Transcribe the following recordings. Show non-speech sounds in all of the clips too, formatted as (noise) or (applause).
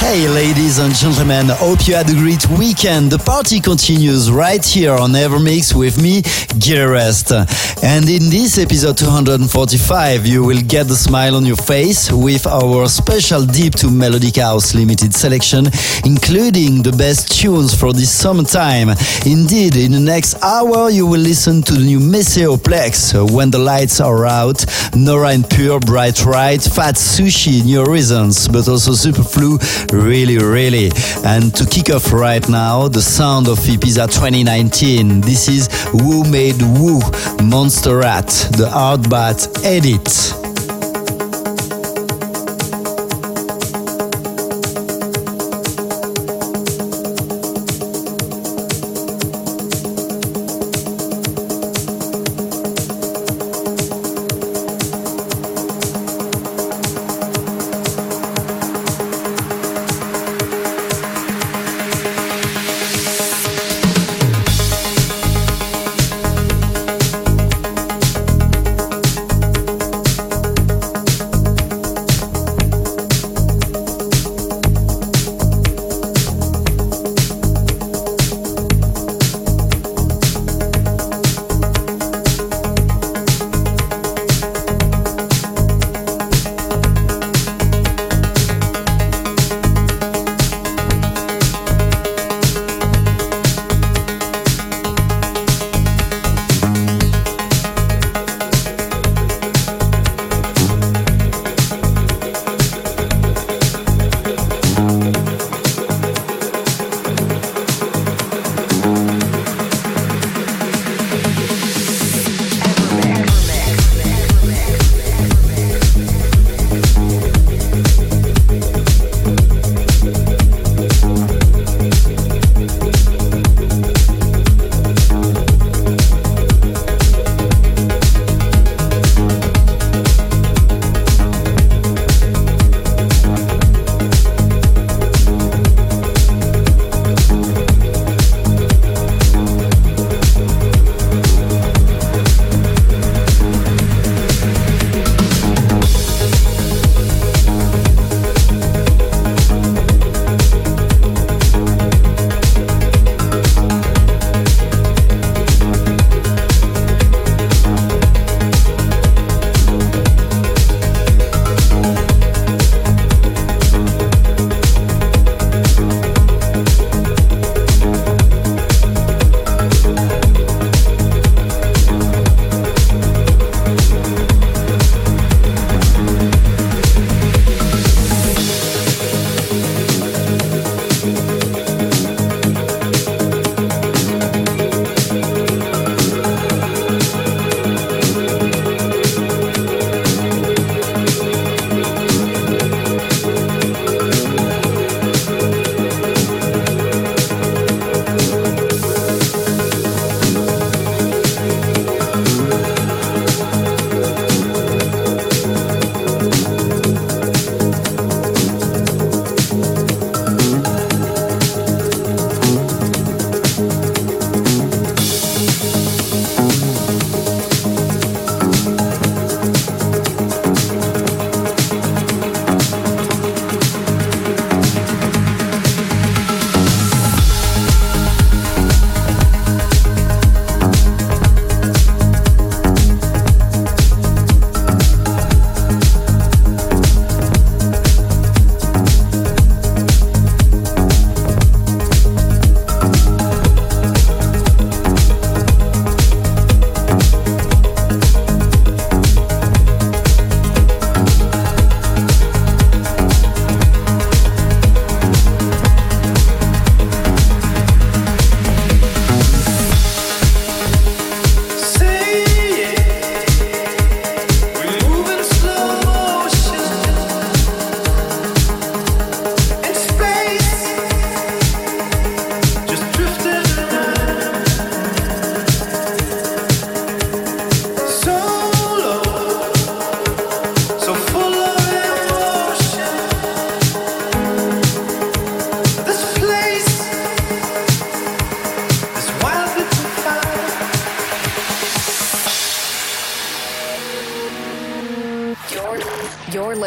Hey, ladies and gentlemen, hope you had a great weekend. The party continues right here on Evermix with me, Gearest. And in this episode 245, you will get the smile on your face with our special Deep to Melodic House limited selection, including the best tunes for this summertime. Indeed, in the next hour, you will listen to the new Maceo Plex, When the Lights Are Out, Nora En Pure, Bright Right, Fat Sushi, New Horizons, but also Superflu, really, really. And to kick off right now, the sound of Ibiza 2019. This is WhoMadeWho, Monster Rat, the Artbat edit.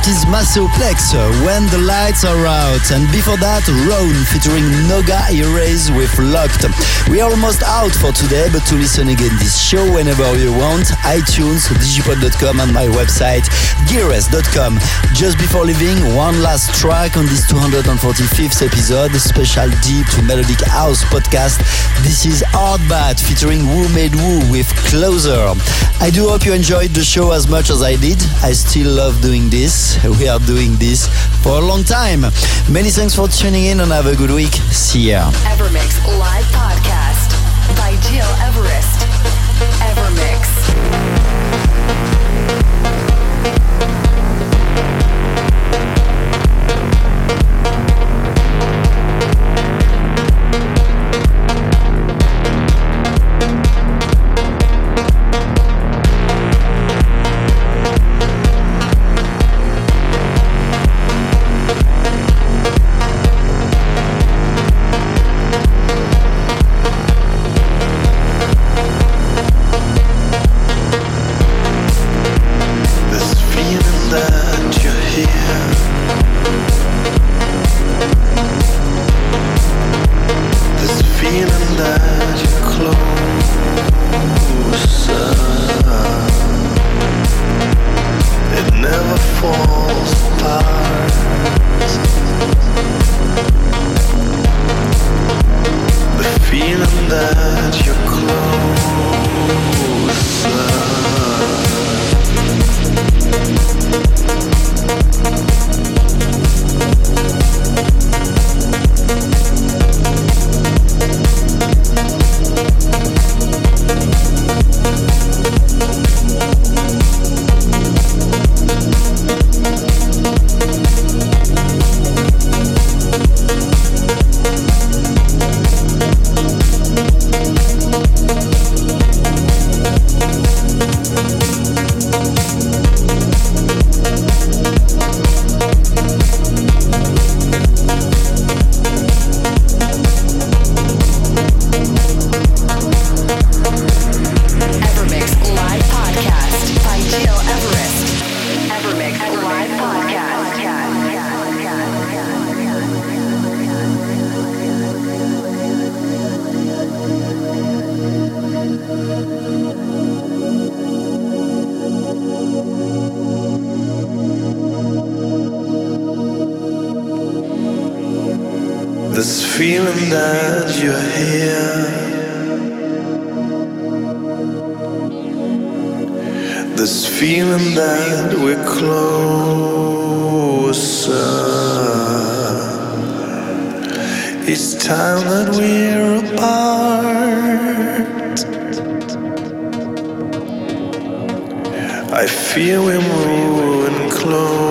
That is Masoplex, uh, When the Lights Are Out. And before that, Roan featuring Noga Erez with Locked. We are almost out for today, but to listen again this show whenever you want, iTunes, digipod.com and my website, gileverest.com. Just before leaving, one last track on this 245th episode, special deep to melodic house podcast. This is Hardbat featuring WhoMadeWho with Closer. I do hope you enjoyed the show as much as I did. I still love doing this. (laughs) We are doing this for a long time. Many thanks for tuning in and have a good week. See ya. Evermix Live Podcast by Gil Everest. feeling that you're here. This feeling that we're closer. It's time that we're apart. I feel we're moving closer.